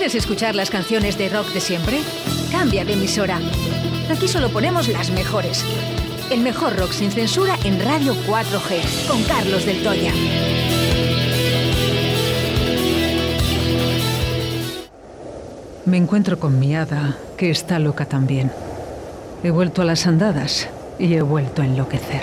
¿Quieres escuchar las canciones de rock de siempre? Cambia de emisora. Aquí solo ponemos las mejores. El mejor rock sin censura en Radio 4G, con Carlos del Toya. Me encuentro con mi hada, que está loca también. He vuelto a las andadas y he vuelto a enloquecer.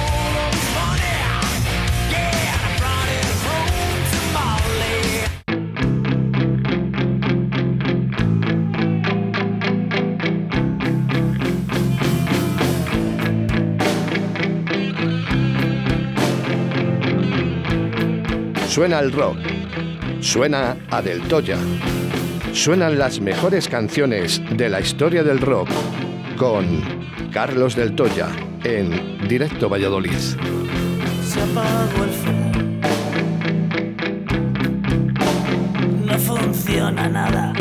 Suena el rock. Suena a Del Toya. Suenan las mejores canciones de la historia del rock con Carlos Del Toya en Directo Valladolid. Se apagó el fuego. No funciona nada.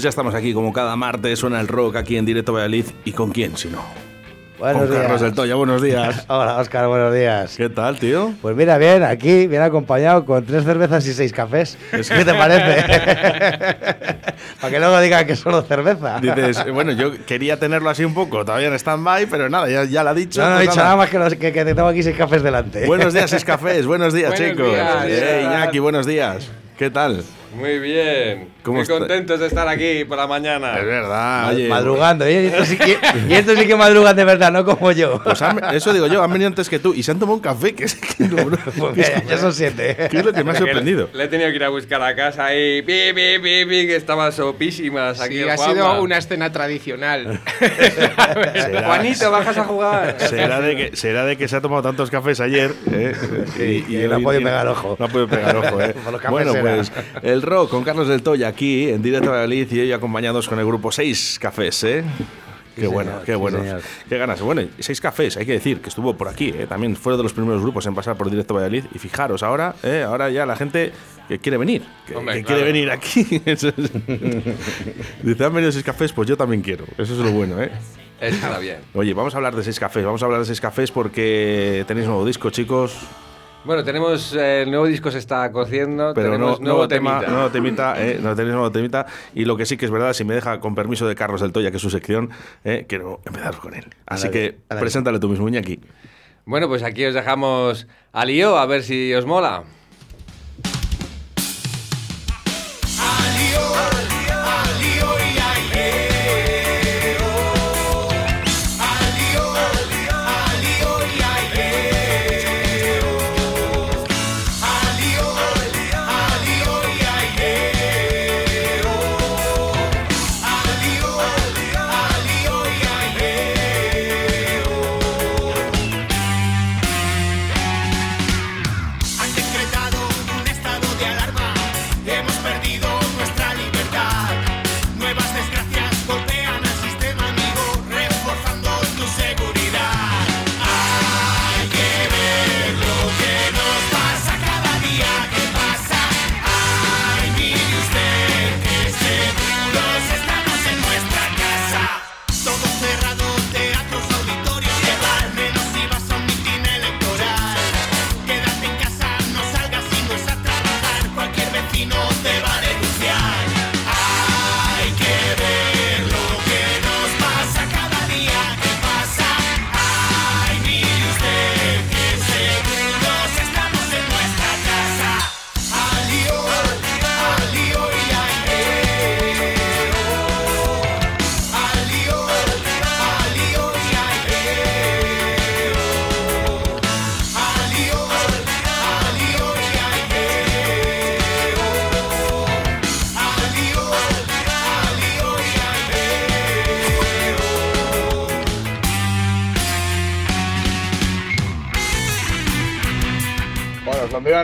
Pues ya estamos aquí, como cada martes suena el rock aquí en Directo Valladolid. ¿Y con quién, si no? Buenos con Carlos días. del Toya, buenos días. Hola, Oscar, buenos días. ¿Qué tal, tío? Pues mira, bien, aquí, bien acompañado con tres cervezas y seis cafés. ¿Qué te parece? Para que luego digan que solo cerveza. Dices, bueno, yo quería tenerlo así un poco, todavía en stand-by, pero nada, ya, ya lo ha dicho. No, no he pues dicho nada. nada más que, los- que, que tengo aquí seis cafés delante. Buenos días, es cafés, buenos días, Buenos chicos. días. Eh, Iñaki, buenos días. ¿Qué tal? Muy bien. ¿Cómo Muy está? contentos de estar aquí por la mañana. Es verdad, oye. madrugando, ¿eh? Y estos, sí que, y estos sí que madrugan de verdad, no como yo. Pues han- eso digo yo, han venido antes que tú y se han tomado un café, que es, que no, bro, Pues que ya son siete. que es lo que me ha sorprendido. Le he tenido que ir a buscar a casa y pi, pi, pi, pi, que estaba sopísimas aquí. Sí, ha Juanma. sido una escena tradicional. Será- Juanito, bajas a jugar. Será de, que, será de que se ha tomado tantos cafés ayer eh, y, no ha podido pegar ojo. No ha podido pegar ojo. eh. Bueno, será. pues el rock con Carlos del Toya aquí en directo a Valladolid y hoy acompañados con el grupo Seis Cafés. ¿eh? Qué Sí, bueno, señor, qué sí, bueno. señor. Qué ganas. Bueno, y Seis Cafés, hay que decir que estuvo por aquí. ¿eh? También fue de los primeros grupos en pasar por directo Valladolid. Y fijaros, ahora, ¿eh? ahora ya la gente que quiere venir, que, Hombre, que claro. quiere venir aquí. Dice, han venido Seis Cafés, pues yo también quiero. Eso es lo bueno, ¿eh? Está bien. Oye, vamos a hablar de seis cafés. Vamos a hablar de seis cafés porque tenéis nuevo disco, chicos. Bueno, tenemos eh, el nuevo disco se está cociendo, Pero no, tenemos nuevo nuevo tema, temita. nuevo temita, eh, no tenéis nuevo temita. Y lo que sí que es verdad, si me deja con permiso de Carlos del Toya, que es su sección, eh, quiero empezar con él. Así que preséntale tú mismo, Iñaki. Bueno, pues aquí os dejamos al lío, a ver si os mola.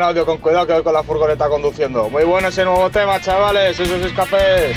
Audio con cuidado que voy con la furgoneta conduciendo. Muy bueno ese nuevo tema, chavales. Esos escapes.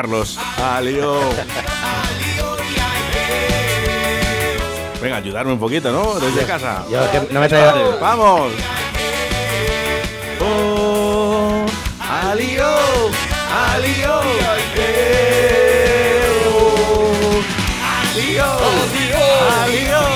Carlos. Alio. Venga, ayudarme un poquito, ¿no? Desde casa. Yo que no me traigo- ¡Vamos! Oh, alio, alio, oh, alio, alio.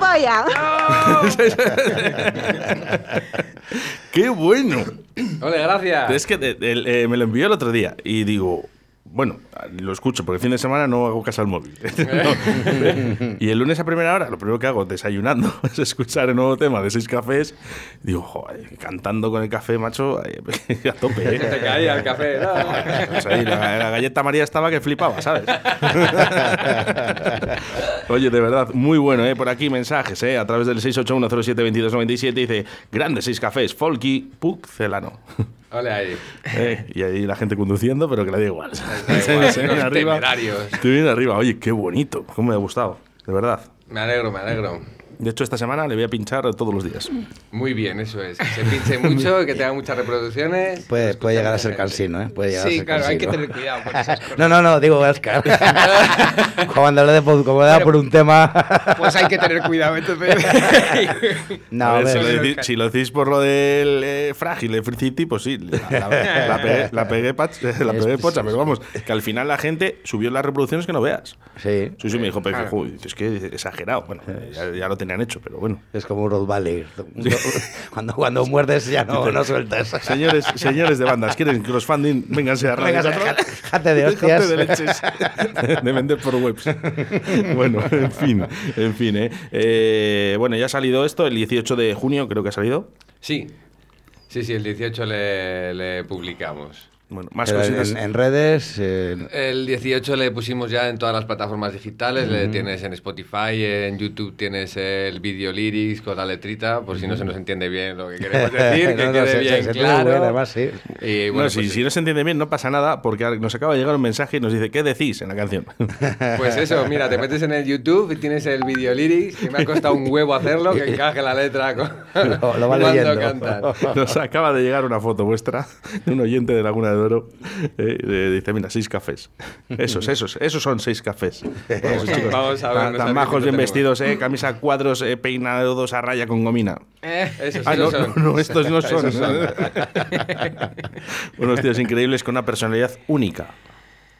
¡Qué bueno! Ole, gracias. Es que eh, me lo envió el otro día y digo, bueno, lo escucho porque el fin de semana no hago caso al móvil. No. y el lunes a primera hora, lo primero que hago desayunando es escuchar el nuevo tema de seis cafés. Digo, joder, cantando con el café, macho, eh, a tope. Se te ¿eh? caía el café, ¿no? Pues ahí, la, la galleta María estaba que flipaba, ¿sabes? Oye, de verdad, muy bueno, ¿eh? Por aquí mensajes, ¿eh? A través del 681072297 dice, grandes seis cafés, Folky, Pucelano. Ole ahí. Eh, y ahí la gente conduciendo, pero que le da igual. Igual, Se viene arriba. Se viene arriba. Oye, qué bonito. Cómo me ha gustado. De verdad. Me alegro, me alegro. De hecho, esta semana le voy a pinchar todos los días. Muy bien, eso es. Que se pinche mucho, que tenga muchas reproducciones. Puede, puede llegar a ser cansino, ¿eh? Puede llegar a Sí, ser claro, hay que tener cuidado con esas cosas. No, no, no, digo Oscar. Cuando le por, como da por un tema. Pues hay que tener cuidado, entonces. no, ver, si, lo decí- si lo decís por lo del eh, frágil de Free City, pues sí, la, la- la pegué, la pegué, la pegué pocha, pero vamos, que al final la gente subió las reproducciones que no veas. Sí. Sí, sí, me dijo, pero Claro. "Joder, es que exagerado. Bueno, ya, ya lo tenían hecho, pero bueno. Es como un Rottweiler. Cuando, cuando muerdes ya no, no sueltas. Señores, señores de bandas, ¿quieren crowdfunding? Vénganse a Radio Véngase, 4. jate de hostias. de leches. De vender por webs. Bueno, en fin, en fin, ¿eh? Eh, Bueno, ya ha salido esto, el 18 de junio creo que ha salido. Sí. Sí, sí, el 18 le, le publicamos. Bueno, más cositas. en, en redes. eh, El 18 le pusimos ya en todas las plataformas digitales, le tienes en Spotify, en YouTube tienes el video lyrics con la letrita, por si no se nos entiende bien lo que queremos decir, que no, no, quede se- se- bien se entiende claro. bien, además, sí. Y Bueno, si, pues, si no se entiende bien, no pasa nada, porque nos acaba de llegar un mensaje y nos dice, ¿qué decís en la canción? pues eso, mira, te metes en el YouTube y tienes el video lyrics, que me ha costado un huevo hacerlo, que encaje la letra con Lo- lo va cuando leyendo. cantan. Nos acaba de llegar una foto vuestra de un oyente de Laguna de Oro. eh, dice, mira, seis cafés. Esos, esos, esos son seis cafés. Vamos, chicos, Vamos a ver, tan, no tan majos, bien vestidos, eh, camisa cuadros, eh, peinados a raya con gomina. Esos Ah, no, son. no, no, estos no son. Son. Unos tíos increíbles con una personalidad única.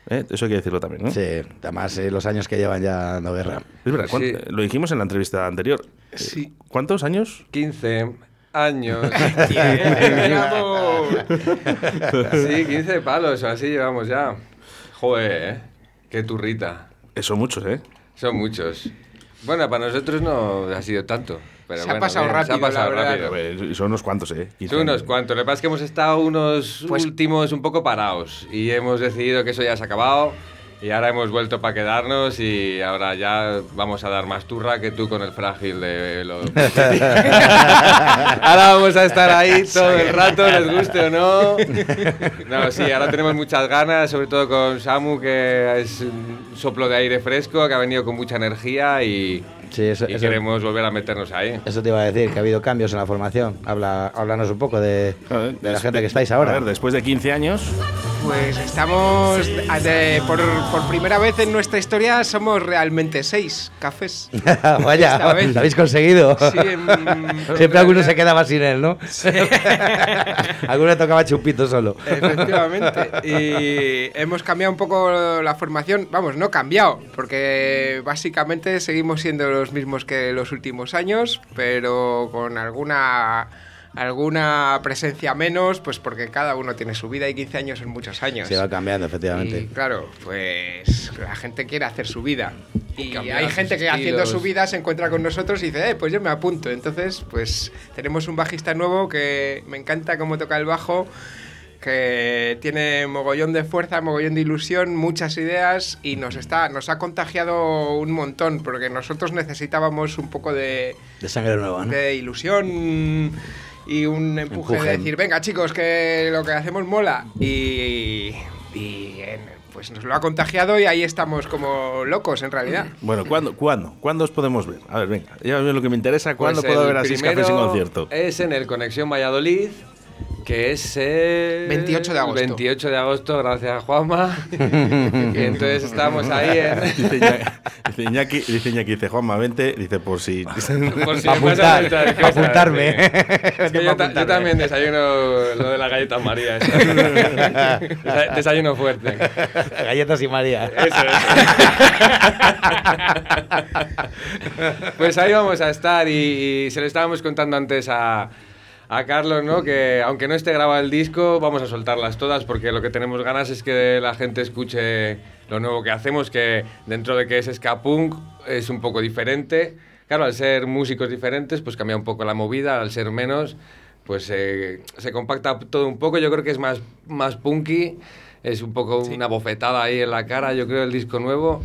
¿Eh? Eso hay que decirlo también, ¿no? Sí, además eh, los años que llevan ya dando guerra. Es verdad, ¿cuán- Sí. lo dijimos en la entrevista anterior. Sí. ¿Cuántos años? 15 años. Sí, 15 palos o así llevamos ya. Joder, ¿eh? Qué turrita. Eso muchos, ¿eh? Son muchos. Bueno, para nosotros no ha sido tanto. Pero Se ha pasado bien, rápido, Se ha pasado la rápido. Eh, Son unos cuantos, ¿eh? 15 Son unos cuantos. Lo que pasa es que hemos estado unos Pues- últimos un poco parados y hemos decidido que eso ya se ha acabado y ahora hemos vuelto para quedarnos y ahora ya vamos a dar más turra que tú con el frágil de los... ahora vamos a estar ahí todo el rato, les guste o no. No, sí, ahora tenemos muchas ganas, sobre todo con Samu, que es un soplo de aire fresco, que ha venido con mucha energía y, Sí, eso, y eso- queremos volver a meternos ahí. eso te iba a decir, que ha habido cambios en la formación. Habla, háblanos un poco de, Joder, de la gente que estáis A ahora. ver, después de 15 años, Pues estamos, de- por, por primera vez en nuestra historia, somos realmente seis cafés. Vaya, lo habéis conseguido. Sí, en- Siempre alguno se quedaba sin él, ¿no? alguno le tocaba chupito solo. Efectivamente. Y hemos cambiado un poco la formación. Vamos, no cambiado, porque básicamente seguimos siendo los mismos que los últimos años, pero con alguna alguna presencia menos, pues porque cada uno tiene su vida y 15 años son muchos años. Se va cambiando, efectivamente. Y claro, pues la gente quiere hacer su vida. Y Cambiar hay gente que haciendo su vida se encuentra con nosotros y dice, eh, pues yo me apunto. Entonces, pues tenemos un bajista nuevo que me encanta cómo toca el bajo, que tiene mogollón de fuerza, mogollón de ilusión, muchas ideas y nos, está, nos ha contagiado un montón porque nosotros necesitábamos un poco de, De sangre nueva, ¿no? de ilusión y un empuje, Empuje. de decir, venga chicos, que lo que hacemos mola. Y, y, pues nos lo ha contagiado y ahí estamos como locos en realidad. bueno, ¿cuándo, ¿cuándo? ¿Cuándo os podemos ver? A ver, venga, ya lo que me interesa. ¿Cuándo Pues puedo ver a en primero concierto? Es en el Conexión Valladolid, que es el 28 de agosto. 28 de agosto, gracias a Juanma. y entonces estamos ahí en... Dice Iñaki, dice Iñaki, dice Iñaki, dice Juanma, vente, dice por si... por si Apuntar, cosas, apuntarme. sí. Es que yo, ta- yo también desayuno lo de la galleta María. eso. Desa- desayuno fuerte. Galletas y María. Eso es. pues ahí vamos a estar y, y se lo estábamos contando antes a, a Carlos, ¿no? Que aunque no esté grabado el disco, vamos a soltarlas todas porque lo que tenemos ganas es que la gente escuche lo nuevo que hacemos, que dentro de que es ska punk es un poco diferente. Claro, al ser músicos diferentes, pues cambia un poco la movida, al ser menos, pues eh, se compacta todo un poco. Yo creo que es más, más punky, es un poco una bofetada ahí en la cara, yo creo, el disco nuevo.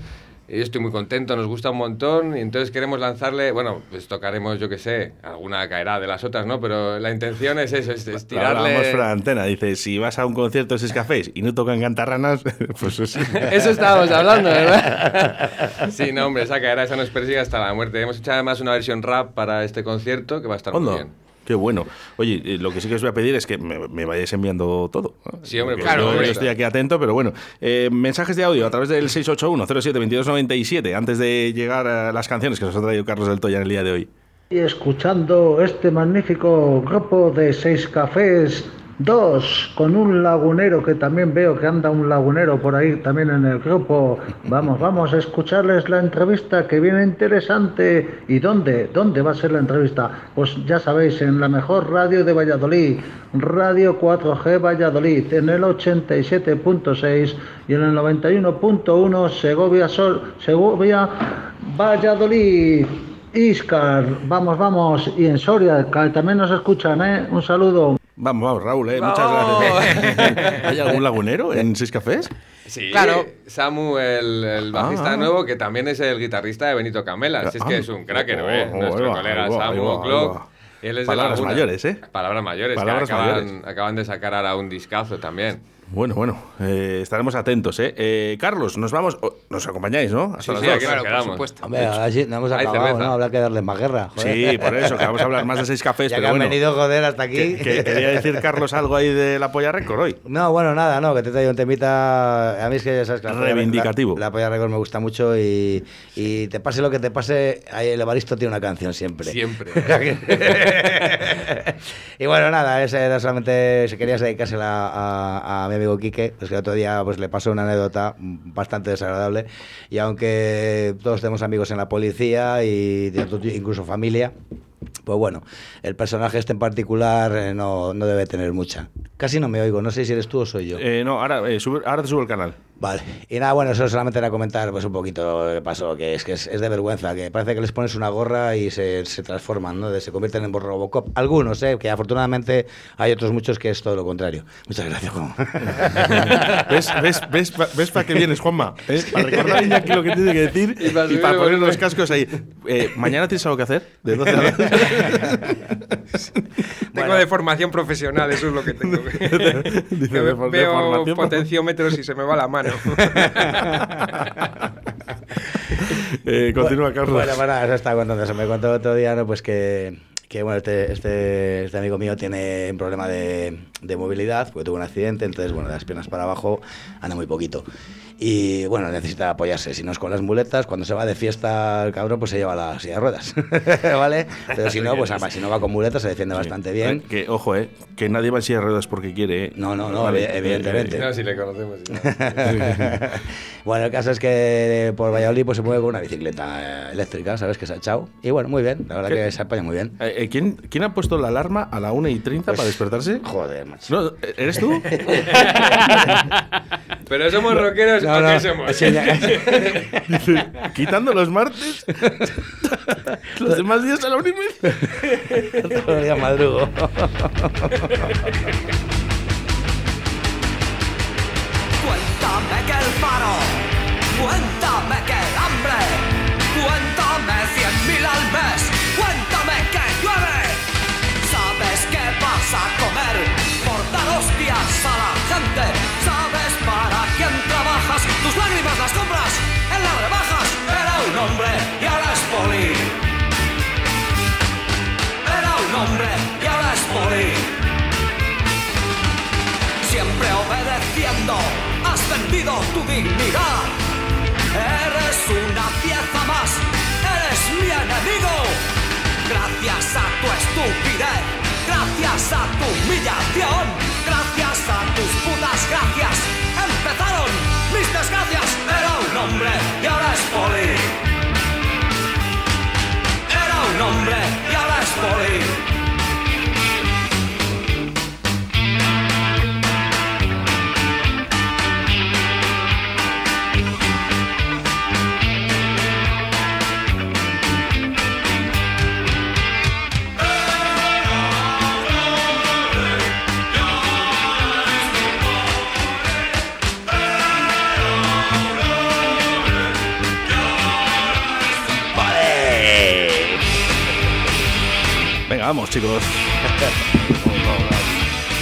Y yo estoy muy contento, nos gusta un montón y entonces queremos lanzarle, bueno, pues tocaremos, yo qué sé, alguna caerá de las otras, ¿no? Pero la intención es eso, es, es tirarle... fuera de antena, dice, si vas a un concierto de Seis Cafés y no tocan cantarranas, pues eso Eso estábamos hablando, ¿verdad? Sí, no, hombre, esa caerá, esa nos persigue hasta la muerte. Hemos hecho además una versión rap para este concierto que va a estar muy bien. Qué bueno. Oye, eh, lo que sí que os voy a pedir es que me, me vayáis enviando todo. ¿no? Sí, hombre, Porque claro, yo, hombre. yo estoy aquí atento, pero bueno. Eh, mensajes de audio a través del 681-07-2297, antes de llegar a las canciones que nos ha traído Carlos del Toya en el día de hoy. Y escuchando este magnífico grupo de seis cafés, dos, con un lagunero que también veo que anda un lagunero por ahí también en el grupo. Vamos, vamos a escucharles la entrevista que viene interesante. ¿Y dónde? ¿Dónde va a ser la entrevista? Pues ya sabéis, en la mejor radio de Valladolid, Radio 4G Valladolid, en el 87.6 y en el 91.1 Segovia Sol, Segovia Valladolid. Iscar, vamos, vamos, y en Soria, que también nos escuchan, ¿eh? Un saludo. Vamos, vamos, Raúl, ¿eh? muchas ¡Vamos! gracias. ¿Hay algún lagunero en Seis Cafés? Sí, Claro. Samu, el, el bajista Ah. nuevo, que también es el guitarrista de Benito Camela. Si es que Ah. es un cracker, Oh, ¿eh? oh, Nuestro ahí va, colega va, Samu O'Clock. va. Él es de Palabras mayores, ¿eh? Palabras mayores, Palabras que acaban, mayores. acaban de sacar ahora un discazo también. Bueno, bueno, eh, estaremos atentos, ¿eh? Eh, Carlos, nos vamos, oh, nos acompañáis, ¿no? Hasta Sí, las sí, dos. Claro, por quedamos. supuesto. Hombre, así no hemos acabado, cerveza. ¿no? Habrá que darle más guerra. joder. Sí, por eso, que vamos a hablar más de Seis Cafés, ya pero que han bueno. venido, joder, hasta aquí. que- que quería decir, Carlos, algo ahí de la Polla Record hoy. No, bueno, nada, no, que te traigo un temita. A mí es que ya sabes que la Reivindicativo. La, la Polla Record me gusta mucho y, y te pase lo que te pase, ahí el Evaristo tiene una canción siempre. Siempre. y bueno, nada, ese era solamente si querías dedicársela a, a mi amigo Quique, pues que el otro día pues, le pasó una anécdota bastante desagradable. Y aunque todos tenemos amigos en la policía y incluso familia, pues bueno, el personaje este en particular eh, no, no debe tener mucha. Casi no me oigo, no sé si eres tú o soy yo. Eh, no, ahora, eh, sube- ahora te subo el canal. Vale, y nada, bueno, eso solamente era comentar pues un poquito lo que pasó, que es que es, es de vergüenza, que parece que les pones una gorra y se, se transforman, ¿no? De- se convierten en Robocop. Algunos, ¿eh? Que afortunadamente hay otros muchos que es todo lo contrario. Muchas gracias, Juan. ¿Ves, ves, ves, pa- ves para qué vienes, Juanma? ¿Eh? Para recordar a Iñaki lo que tiene que decir Y para y poner los cascos ahí. Eh, ¿Mañana tienes algo que hacer? ¿De 12 a 2? Tengo de formación profesional, eso es lo que tengo. Dice, Que de veo potenciómetros y se me va la mano. Eh, continúa, Carlos. Bueno, nada, eso estaba contando. Eso me contó otro día, ¿no? Pues que, que bueno, este, este, este amigo mío tiene un problema de, de movilidad, porque tuvo un accidente, entonces, bueno, de las piernas para abajo anda muy poquito. Y bueno, necesita apoyarse. Si no es con las muletas, cuando se va de fiesta el cabrón, pues se lleva la silla de ruedas. ¿Vale? Pero si no, pues además, si no va con muletas, se defiende bastante bien. Que, ojo, eh, que nadie va en silla de ruedas porque quiere. eh. No, no, no, Vale, evi- evidentemente. No, si le conocemos. bueno, el caso es que por Valladolid pues, se mueve con una bicicleta eh, eléctrica, ¿sabes? Que se ha echado. Y bueno, muy bien, la verdad ¿Qué? que se apaña muy bien. Eh, eh, ¿quién, ¿Quién ha puesto la alarma a la 1 y 30 Pues, para despertarse? Joder, macho. No, ¿Eres tú? Pero somos rockeros, No, ¿o no, qué somos? quitando los martes, los demás días a la 1 y media. Todo el día madrugo. Cuéntame que el paro, cuéntame que el hambre, cuéntame cien mil al mes, cuéntame que llueve. ¿Sabes qué vas a comer por dar hostias a la gente? ¿Sabes para quién trabajas? Tus lágrimas las compras en las rebajas. Era un hombre tu dignidad. Eres una pieza más, eres mi enemigo. Gracias a tu estupidez, gracias a tu humillación, gracias a tus putas gracias, empezaron mis desgracias. Era un hombre y ahora es poli. Era un hombre y ahora es poli. Venga, vamos, chicos.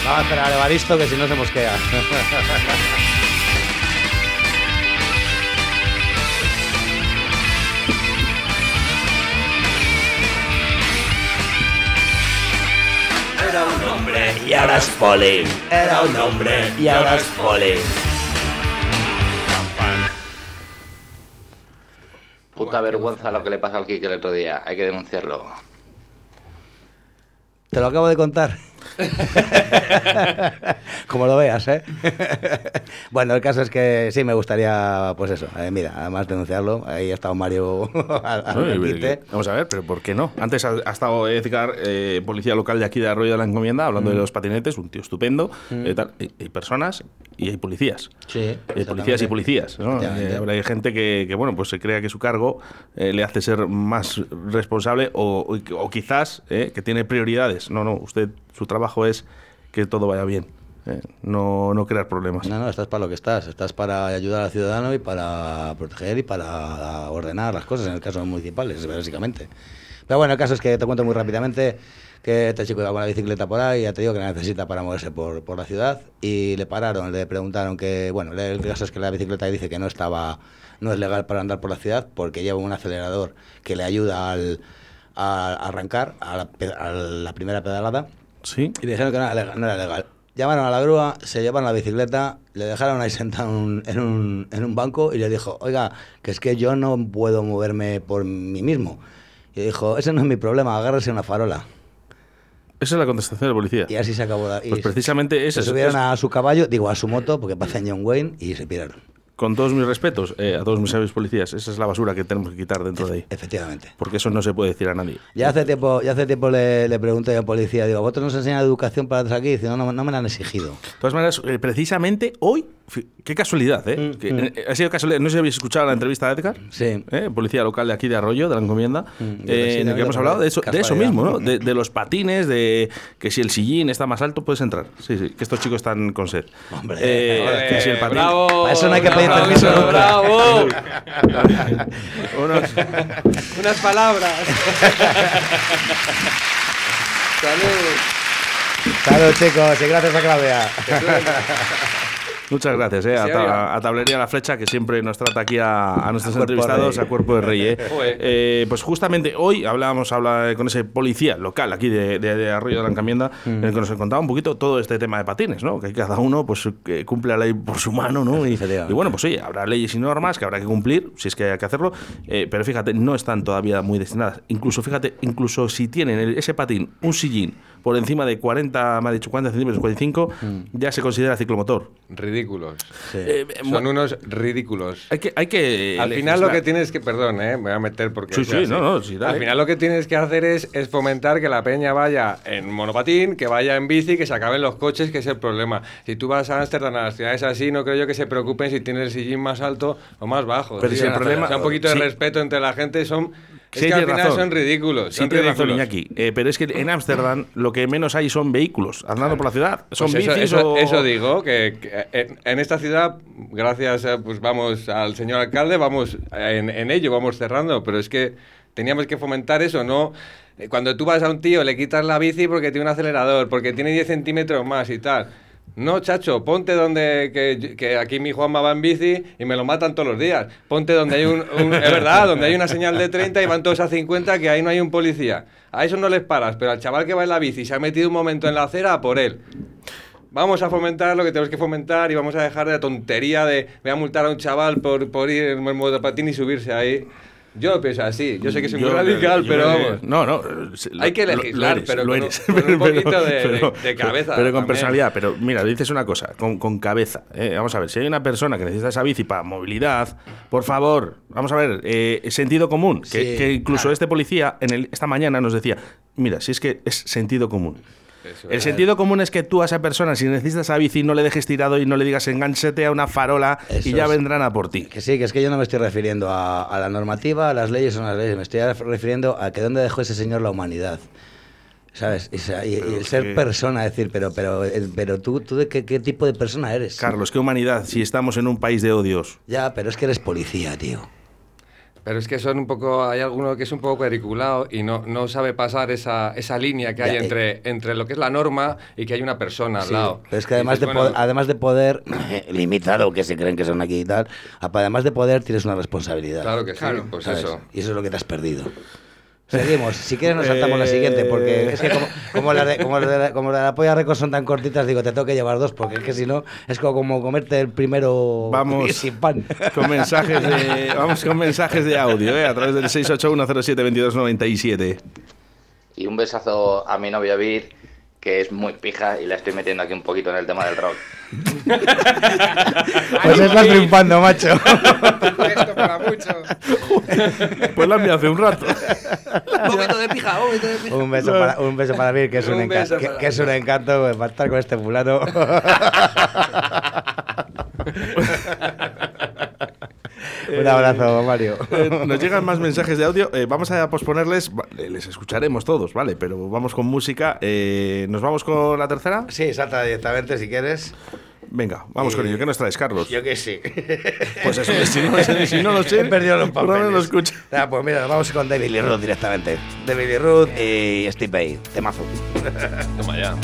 Vamos a esperar a Evaristo que si no se mosquea. Era un hombre y ahora es poli. Era un hombre y ahora es poli. Puta vergüenza lo que le pasa al Kike el otro día. Hay que denunciarlo. Te lo acabo de contar. Como lo veas, ¿eh? bueno, el caso es que sí me gustaría, pues eso, eh, mira, además denunciarlo. Ahí ha estado Mario al, al. Vamos a ver, pero ¿por qué no? Antes ha, ha estado Edgar, eh, policía local de aquí de Arroyo de la Encomienda, hablando Mm. de los patinetes, un tío estupendo. eh, tal. Hay, hay personas y hay policías. Sí, hay policías y policías. Eh, hay gente que, que, bueno, pues se crea que su cargo eh, le hace ser más responsable o, o- o quizás eh, que tiene prioridades. No, no, usted, su trabajo es que todo vaya bien. Eh, no, no crear problemas. No, no, estás para lo que estás. Estás para ayudar al ciudadano y para proteger y para ordenar las cosas, en el caso de municipales, básicamente. Pero bueno, el caso es que te cuento muy rápidamente que este chico iba con la bicicleta por ahí, ya te digo que la necesita para moverse por, por la ciudad, y le pararon, le preguntaron que, bueno, el caso es que la bicicleta dice que no estaba, no es legal para andar por la ciudad porque lleva un acelerador que le ayuda al, a arrancar a la, a la primera pedalada. Sí. Y le dijeron que no era legal. No era legal. Llamaron a la grúa, se llevaron la bicicleta, le dejaron ahí sentado en un, en un, en un banco y le dijo, oiga, que es que yo no puedo moverme por mí mismo. Y dijo, ese no es mi problema, agárrese una farola. Esa es la contestación del policía. Y así se acabó. la- Pues precisamente se esa es- subieron es- a su caballo, digo, a su moto, porque parecen John Wayne, y se piraron. Con todos mis respetos eh, a todos mis sabios policías, esa es la basura que tenemos que quitar dentro de ahí. Efectivamente. Porque eso no se puede decir a nadie. Ya hace tiempo, ya hace tiempo le, le pregunté al policía, digo, ¿vosotros nos enseñan educación para estar aquí? Dice, no, no, no me la han exigido. De todas maneras, eh, precisamente hoy qué casualidad, ¿eh? Mm, Que, mm. eh, ha sido casualidad. No sé si habéis escuchado la entrevista de Edgar, Sí. ¿eh? policía local de aquí de Arroyo, de la encomienda, Mm, eh, en el que hemos hablado de eso, de eso mismo, ¿no? De, de los patines, de que si el sillín está más alto, puedes entrar. Sí, sí, que estos chicos están con sed. Hombre, Eh, que si el patín. ¡Bravo! Eso no hay que pedir permiso nunca. ¡Bravo! Unos- Unas palabras. Salud. Salud, chicos, y gracias a Claudia. Muchas gracias, eh, a, ta- a Tablería La Flecha, que siempre nos trata aquí a, a nuestros A entrevistados a cuerpo de rey. eh. Eh, pues justamente hoy hablábamos habla, con ese policía local aquí de, de- de Arroyo de la Encamienda, en el que nos contaba un poquito todo este tema de patines, ¿no? que cada uno pues que cumple la ley por su mano, ¿no? Y, y bueno, pues oye, habrá leyes y normas que habrá que cumplir, si es que hay que hacerlo, eh, pero fíjate, no están todavía muy destinadas. Incluso, fíjate, incluso si tienen el- ese patín, un sillín, por encima de 40, me ha dicho 40 centímetros, 45, ya se considera ciclomotor. Ridículos. Eh, eh, Son unos ridículos. hay que, hay que Al final lo que tienes que, perdón, eh, me voy a meter porque... Sí, sí, no, no, sí, dale. Al final lo que tienes que hacer es, es fomentar que la peña vaya en monopatín, que vaya en bici, que se acaben los coches, que es el problema. Si tú vas a Ámsterdam, a las ciudades así, no creo yo que se preocupen si tienes el sillín más alto o más bajo. Pero si el problema- o sea, un poquito de respeto entre la gente son... Es Sí, que al final razón. son ridículos. Sí, son tienes razón. Iñaki. Eh, pero es que en Ámsterdam lo que menos hay son vehículos andando por la ciudad. Son Pues bicis eso, o... eso digo, que, que en, en esta ciudad, gracias a, pues vamos al señor alcalde, vamos en, en ello, vamos cerrando, pero es que teníamos que fomentar eso, ¿no? Eh, Cuando tú vas a un tío, le quitas la bici porque tiene un acelerador, porque tiene 10 centímetros más y tal. No, chacho, ponte donde. Que, que aquí mi Juanma va en bici y me lo matan todos los días. Ponte donde hay un. es verdad, donde hay una señal de 30 y van todos a 50, que ahí no hay un policía. A eso no les paras, pero al chaval que va en la bici se ha metido un momento en la acera por él. Vamos a fomentar lo que tenemos que fomentar y vamos a dejar de la tontería de voy a multar a un chaval por, por ir en el motopatín y subirse ahí. Yo lo pienso así. Yo sé que soy muy radical, yo pero vamos. No, no. eh, Hay que lo- lo legislar, eres, pero lo con un- eres. con un Pero- poquito de- de- pero- de cabeza Pero con también. personalidad. Pero mira, dices una cosa, con, con cabeza. eh, vamos a ver, si hay una persona que necesita esa bici para movilidad, por favor, vamos a ver, eh, sentido común. Que, Sí, que incluso este policía en el, esta mañana nos decía, mira, si es que es sentido común. Eso El es. sentido común es que tú a esa persona, si necesitas esa bici, no le dejes tirado y no le digas engánchate a una farola Eso y ya es. vendrán a por ti. Que sí, que es que yo no me estoy refiriendo a, a la normativa, a las leyes son las leyes, me estoy refiriendo a que dónde dejó ese señor la humanidad. ¿Sabes? Y, el ser que- persona, decir, pero, pero, pero tú, tú de qué, qué tipo de persona eres. Carlos, qué humanidad si estamos en un país de odios. Ya, pero es que eres policía, tío. Pero es que son un poco, hay alguno que es un poco cuadriculado y no, no sabe pasar esa, esa línea que hay Ya, eh. entre, entre lo que es la norma y que hay una persona al lado. pero es que además, Dices, de, bueno, poder, además de poder limitar lo que se creen que son aquí y tal, además de poder tienes una responsabilidad. Claro que sí, Claro. pues ¿sabes? eso. Y eso es lo que te has perdido. Seguimos. Si quieres nos saltamos la siguiente, porque es que como, como las de, como las de la, como las de la polla récord son tan cortitas, digo, te tengo que llevar dos, porque es que si no, es como, como comerte el primero Vamos. sin pan. Con mensajes de, vamos con mensajes de audio, ¿eh? a través del 681072297. Y un besazo a mi novia Vir, que es muy pija y la estoy metiendo aquí un poquito en el tema del rock. Pues estás triunfando, macho. Esto para mucho. Pues la envié hace un rato. Vómito de pija, vómito de pija. Un beso para, un beso para mí, que es un, Un enca- beso que, para que es un encanto pues, para estar con este fulano. Un abrazo, Mario. Eh, nos llegan más mensajes de audio. eh, vamos a posponerles. eh, Les escucharemos todos, ¿vale? Pero vamos con música. eh, ¿Nos vamos con la tercera? Sí, salta directamente si quieres. Venga, vamos con Eh, ello. ¿Qué nos traes, Carlos? Yo que sí. Pues eso, si no, si no lo sé, He perdido los por lo escucho. Ah, pues mira, vamos con David Lee Roth directamente. David Lee Roth y Steve Bay. Temazo. Toma ya.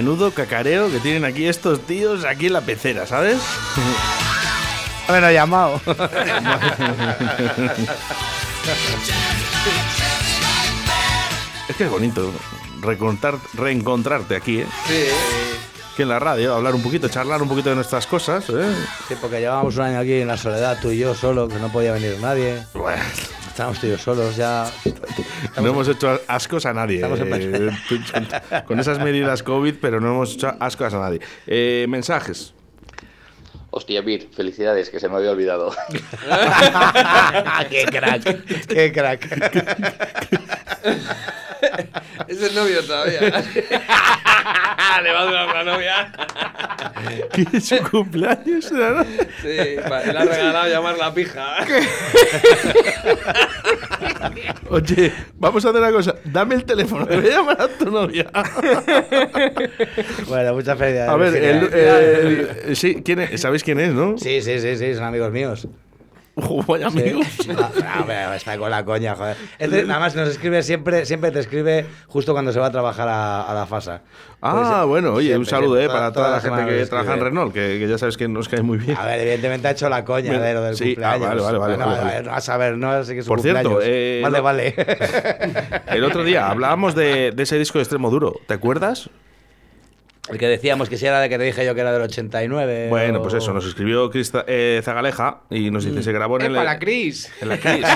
Menudo cacareo que tienen aquí estos tíos aquí en la pecera, ¿sabes? Bueno, llamado. es que es bonito recontar, reencontrarte aquí, ¿eh? Sí. Aquí en la radio, hablar un poquito, charlar un poquito de nuestras cosas, ¿eh? Sí, porque llevábamos un año aquí en la soledad, tú y yo solo, que no podía venir nadie. Bueno. Y yo solos ya. No hemos hecho ascos a nadie. Estamos en eh, con esas medidas COVID, pero no hemos hecho ascos a nadie. Eh, mensajes. Hostia, Vir, felicidades, que se me había olvidado. ¡Qué crack! ¡Qué crack! Es el novio todavía. Le va a durar la novia. ¿Qué es su cumpleaños? ¿no? Sí, le ha regalado llamar la pija. Oye, vamos a hacer una cosa. Dame el teléfono, te voy a llamar a tu novia. Bueno, muchas felicidades. A ver, el- sí, ¿quién es? ¿sabéis quién es, no? Sí, sí, sí, sí, son amigos míos. Vaya amigos. Sí. No, no, hombre, está con la coña, joder. Este, nada más nos escribe siempre, siempre te escribe justo cuando se va a trabajar a, a la FASA. Ah, Pues, bueno, oye, un saludo siempre, eh, para toda toda la gente que trabaja en. Renault, que, que ya sabes que nos cae muy bien. A ver, evidentemente ha hecho la coña de lo del sí, ah, cumpleaños. vale, vale, vale, Bueno, vale, a ver, vale. a saber, no así que es su Por cierto, eh, vale, no- vale. El otro día hablábamos de, de ese disco de extremo duro, ¿te acuerdas? El que decíamos que si era de que te dije yo que era del 89. Bueno, o- pues eso, nos escribió Crista- eh, Zagaleja y nos dice, se grabó en el... ¡Epa, la Cris! En la Cris.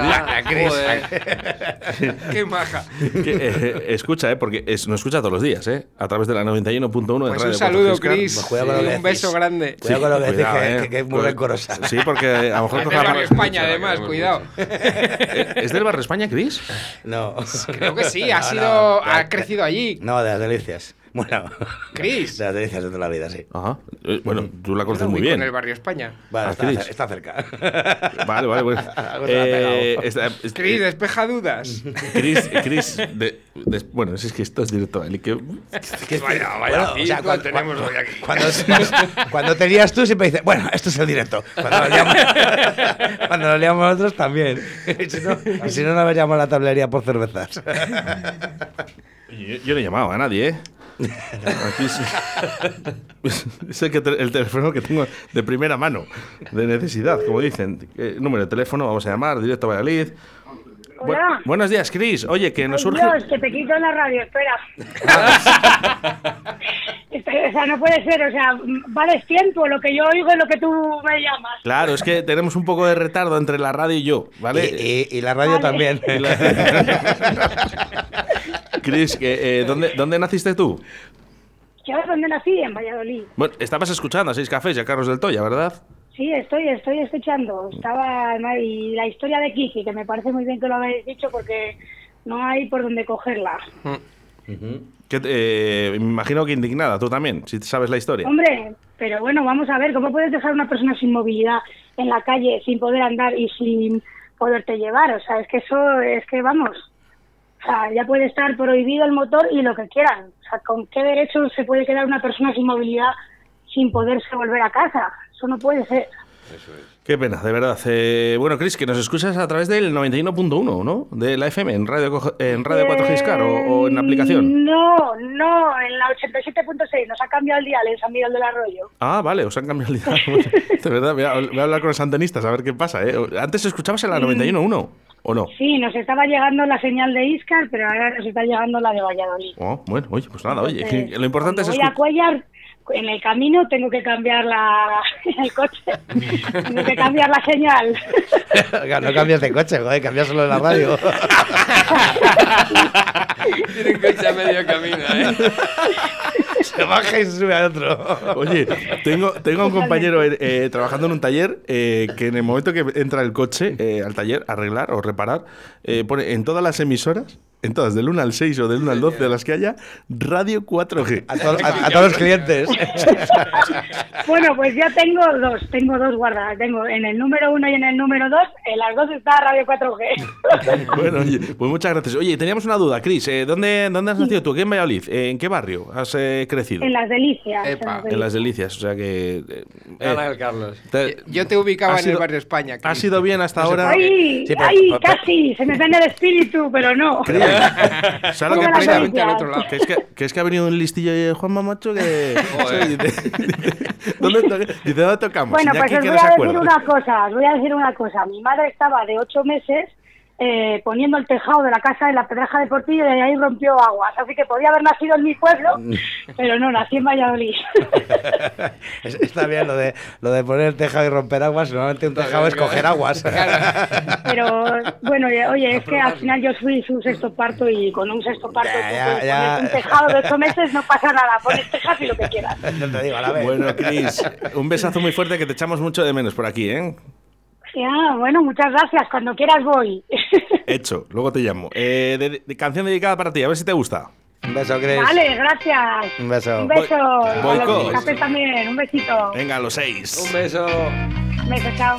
La, la Cris. ¡Qué maja! Que, eh, escucha, eh, porque es- nos escucha todos los días, ¿eh? A través de la 91.1 de Pues Radio un saludo, 4G Scar. Cris. que un beso decís. grande. Cuidado con lo que decís, cuidado, que, eh. que- que es muy Pues- rencorosa. Sí, porque a lo mejor Es del barrio España, además, cuidado. Eh, ¿Es del barrio España, Cris? No. Creo que sí, ha sido. ha crecido allí. No, de las delicias. Bueno. Cris. Delicias de toda la vida, sí. Ajá. Eh, Bueno, tú la conoces no muy bien. En el barrio España. Vale, Ah, está, Cris. está cerca. Vale, vale, la ha Eh, Cris, despeja dudas. Chris, Chris, de- de- bueno, es que esto es directo. Que, Vaya, vaya, Bueno, o sea, circo cuando- tenemos cuando- hoy aquí. Cuando, cuando te lías tú siempre dices, bueno, esto es el directo. Cuando nos liamos, cuando nos liamos nosotros también. Y si no, y si no nos veríamos la tablería por cervezas. yo, yo no he llamado a nadie, ¿eh? Aquí es, es el, que el teléfono que tengo de primera mano, de necesidad, como dicen. Eh, número de teléfono, vamos a llamar, directo a Valladolid. Bu- buenos días, Chris. Oye, que nos surge. Dios, que te quito la radio, espera. O sea, no puede ser, o sea, vale tiempo, lo que yo oigo es lo que tú me llamas. Claro, es que tenemos un poco de retardo entre la radio y yo, ¿vale? Y, y- y la radio Vale. también. Que, eh, ¿dónde, ¿dónde naciste tú? ¿Yo dónde nací? En Valladolid. Bueno, estabas escuchando a Seis Cafés y a Carlos del Toya, ¿verdad? Sí, estoy, estoy escuchando. Estaba y la historia de Kiki, que me parece muy bien que lo habéis dicho porque no hay por dónde cogerla. Que, eh, me imagino que indignada, tú también, si sabes la historia. Hombre, pero bueno, vamos a ver, ¿cómo puedes dejar a una persona sin movilidad en la calle, sin poder andar y sin poderte llevar? O sea, es que eso, es que vamos, o sea, ya puede estar prohibido el motor y lo que quieran. O sea, ¿con qué derecho se puede quedar una persona sin movilidad sin poderse volver a casa? Eso no puede ser. Qué pena, de verdad. Eh, bueno, Chris, que nos escuchas a través del 91.1, ¿no? De la FM, en Radio, en radio 4G Scar o, o en aplicación. Eh, No, no, en la 87.6 nos ha cambiado el dial en San Miguel del Arroyo. Ah, vale, os han cambiado el dial. De verdad, voy a, voy a hablar con los antenistas a ver qué pasa. ¿eh? Antes escuchabas en la 91.1, ¿o no? Sí, nos estaba llegando la señal de Iscar, pero ahora nos está llegando la de Valladolid. Oh, bueno, oye, pues nada, oye, Entonces, lo importante es voy a Cuellar, en el camino tengo que cambiar la, el coche, tengo que cambiar la señal. No cambias de coche, joder, cambias solo de la radio. Tiene un coche a medio camino, ¿eh? se baja y se sube a otro. Oye, tengo, tengo a un compañero eh, eh, trabajando en un taller eh, que en el momento que entra el coche eh, al taller arreglar o reparar, eh, pone en todas las emisoras, en todas, del 1 al 6 o del 1 al 12 de las que haya, Radio 4G. A, to- a- a todos los clientes. Bueno, pues ya tengo dos, tengo dos guardadas. Tengo en el número uno y en el número dos, en las dos está Radio 4G. Bueno, oye, pues muchas gracias. Oye, teníamos una duda, Cris. eh, ¿dónde, ¿Dónde has nacido tú? ¿Aquí en Valladolid? Eh, ¿En qué barrio has eh, crecido? En las delicias. en Epa. las En las delicias, o sea que... eh, eh, el Carlos. te- Yo te ubicaba ¿Has en el ido- barrio España. ¿Ha Cris. sido bien hasta No ahora? ¡Ay! Sí, pero- ¡Ay! pero- Casi, se me prende el espíritu, pero no. Creía, ¿Sabes lo que pasa? al otro lado. Que es que, que es que ha venido un listillo de Juan Mamacho que... Dice, ¿dónde, to- dice, ¿dónde tocamos? Bueno, pues os voy a decir una cosa, os voy a decir una cosa. Mi madre estaba de ocho meses eh, poniendo el tejado de la casa de la Pedreja de Portillo y ahí rompió aguas. Así que podía haber nacido en mi pueblo, pero no, nací en Valladolid. Es- Está bien lo de, lo de poner el tejado y romper aguas. Normalmente un tejado es coger aguas. Pero bueno, oye, es que al final yo fui su sexto parto y con un sexto parto Ya, tú ya, puedes ya. un tejado de ocho meses no pasa nada, pones tejas y lo que quieras. No te digo a la vez. Bueno, Cris, un besazo muy fuerte que te echamos mucho de menos por aquí, ¿eh? Ya, bueno, muchas gracias, cuando quieras voy. Hecho, luego te llamo. Eh, de- de- canción dedicada para ti, a ver si te gusta. Un beso, Chris. Vale, gracias. Un beso. Un beso. Voy- a los cafés también, un besito. Venga, los seis. Un beso. Un beso, chao.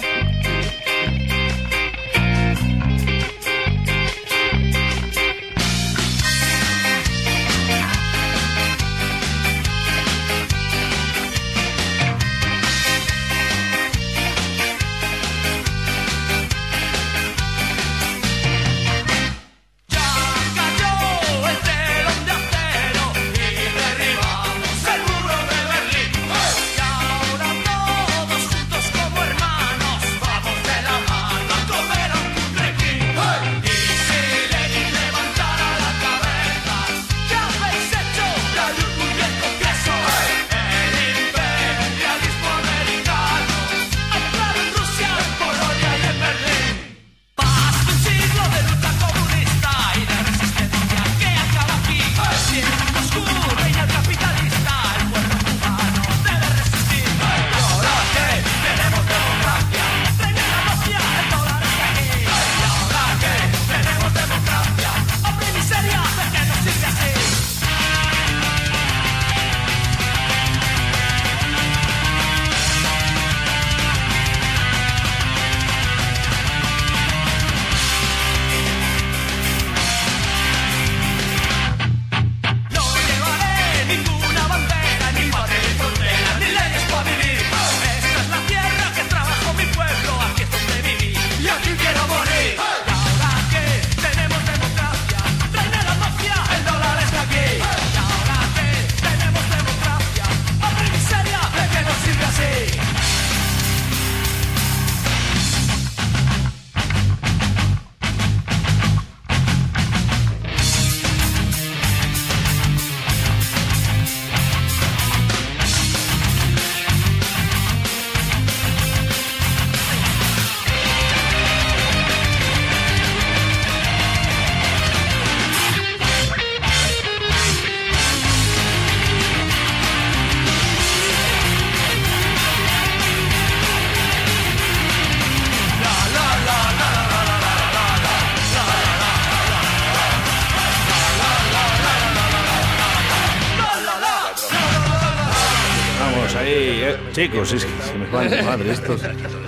Chicos, es que se me la madre. Estos,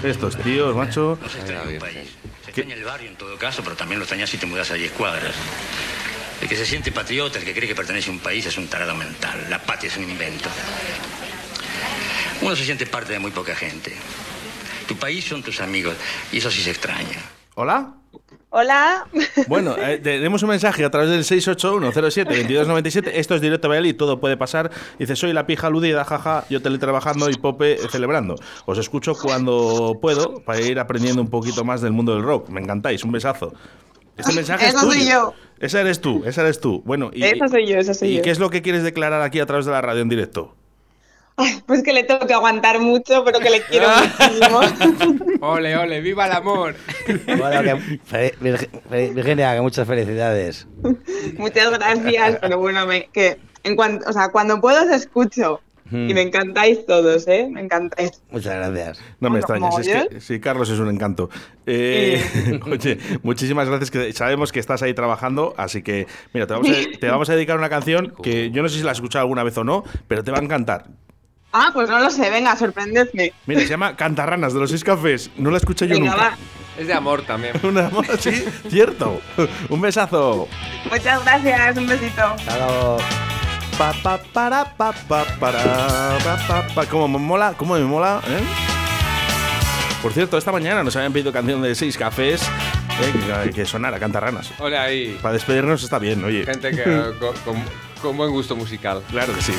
estos tíos, macho. Se extraña el barrio en todo caso, pero también lo extrañas si te mudas a 10 cuadras. El que se siente patriota, el que cree que pertenece a un país, es un tarado mental. La patria es un invento. Uno se siente parte de muy poca gente. Tu país son tus amigos, y eso sí se extraña. ¿Hola? Hola. Bueno, eh, tenemos un mensaje a través del 681-07-2297. Esto es directo a Valladolid, todo puede pasar. Dice, soy la pija aludida, jaja, yo teletrabajando y Pope eh, celebrando. Os escucho cuando puedo para ir aprendiendo un poquito más del mundo del rock. Me encantáis, un besazo. Este mensaje es Esa soy tuyo. yo. Esa eres tú, esa eres tú. Bueno, y, Esa soy yo, esa soy ¿y yo. qué es lo que quieres declarar aquí a través de la radio en directo? Pues que le tengo que aguantar mucho, pero que le quiero muchísimo. Ole, ole, viva el amor. Bueno, que, Virginia, que muchas felicidades. Muchas gracias, pero bueno, me, que en cuanto, o sea, cuando puedo os escucho. Hmm. Y me encantáis todos, ¿eh? Me encantáis. Muchas gracias. No me Bueno, extrañas, es que sí, Carlos es un encanto. Eh, oye, muchísimas gracias, que sabemos que estás ahí trabajando, así que, mira, te vamos, a, te vamos a dedicar una canción que yo no sé si la has escuchado alguna vez o no, pero te va a encantar. Ah, pues no lo sé, venga, sorprendedme. Mira, se llama Cantarranas de los Seis Cafés, no la escuché yo Venga, nunca. va. Es de amor también. Una sí, cierto. Un besazo. Muchas gracias, un besito. Hasta luego. Pa, pa, para, pa, pa, para, pa, pa, pa. ¿Cómo me mola? ¿Cómo me mola? ¿eh? Por cierto, esta mañana nos habían pedido canción de Seis Cafés Eh, que, que sonara, cantarranas. Hola ahí. Para despedirnos está bien, oye. Gente que, con, con- con buen gusto musical. Claro que sí.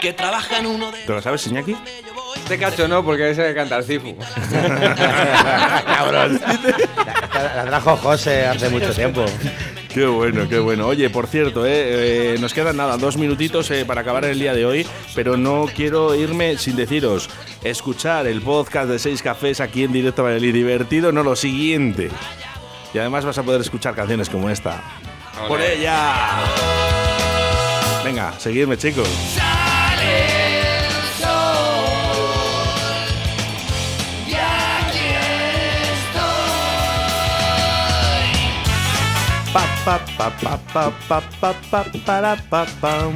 Que trabaja en uno de ¿Te lo sabes, Iñaki? Este cacho no, porque ese que canta el Cifu. Cabrón. La, la trajo José hace mucho tiempo. Qué bueno, qué bueno. Oye, por cierto, eh, eh, nos quedan nada, dos minutitos eh, para acabar el día de hoy, pero no quiero irme sin deciros, escuchar el podcast de Seis Cafés aquí en directo Valladolid. Divertido, no lo siguiente. Y además vas a poder escuchar canciones como esta. ¡Por ella! Venga, seguidme, chicos.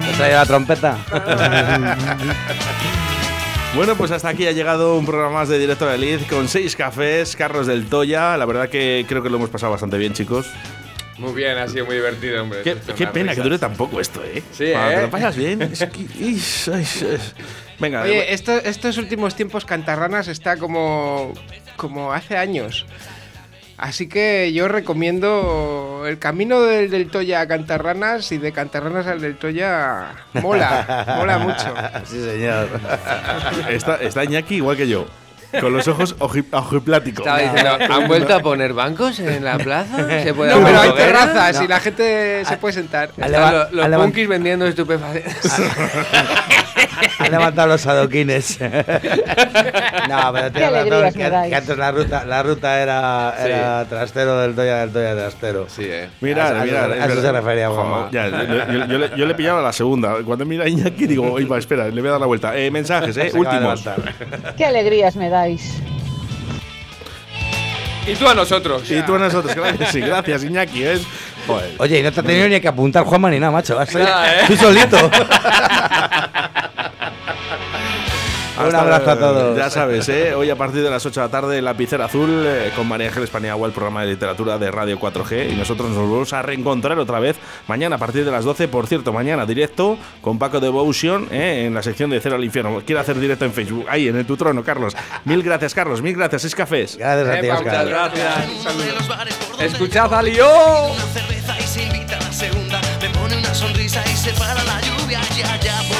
¿Te trae la trompeta? Bueno, pues hasta aquí ha llegado un programa más de Directo de Liz con seis cafés, Carlos del Toya. La verdad que creo que lo hemos pasado bastante bien, chicos. Muy bien, ha sido muy divertido, hombre. Qué, pena que dure tan poco esto, ¿eh? Sí, Cuando ¿eh? ¿Te lo pasas bien? Es que- is, is, is. Venga, Oye, esto- estos últimos tiempos Cantarranas está como, como hace años. Así que yo recomiendo el camino del, del Toya a Cantarranas y de Cantarranas al del Toya mola, mola mucho. Sí, señor. está, está Iñaki igual que yo. Con los ojos oji- ojipláticos. Estaba diciendo, ¿han vuelto a poner bancos en la plaza? ¿Se puede No, pero hay terrazas y la gente se puede sentar. Están los leva- punkis vendiendo estupefacientes. Han levantado los adoquines. no, pero Qué tienes razón, que, que antes la ruta, la ruta era, Sí. era trastero del Toya del Toya trastero. Sí, eh. Mirad, A- a- mirad. a es eso se refería, Juanma. ya, yo, yo- yo le, yo le pillaba la segunda. Cuando mira a Iñaki digo, oye, va, espera, le voy a dar la vuelta. Eh, mensajes, eh, Se últimos. Qué alegrías me dais. Y tú a nosotros. Y tú a nosotros, claro que sí. Gracias, Iñaki. ¿ves? Joder. Oye, y no te ha tenido ni que apuntar Juanma ni nada, macho. Has Nada, ¿eh? Tú solito. Un abrazo a todos. Ya sabes, ¿eh? hoy a partir de las 8 de la tarde, Lapicera Azul eh, con María Ángeles Paniagua, el programa de literatura de Radio 4G. Y nosotros nos volvemos a reencontrar otra vez mañana a partir de las 12. Por cierto, mañana directo con Paco Devotion eh, en la sección de Cero al Infierno. Quiero hacer directo en Facebook, ahí en el tu trono, Carlos. Mil gracias, Carlos. Mil gracias, es cafés. Gracias a ti, Oscar. muchas gracias. Escuchad a Lío. cerveza y se invita a la segunda. Me pone una sonrisa y se para la lluvia. Ya, ya,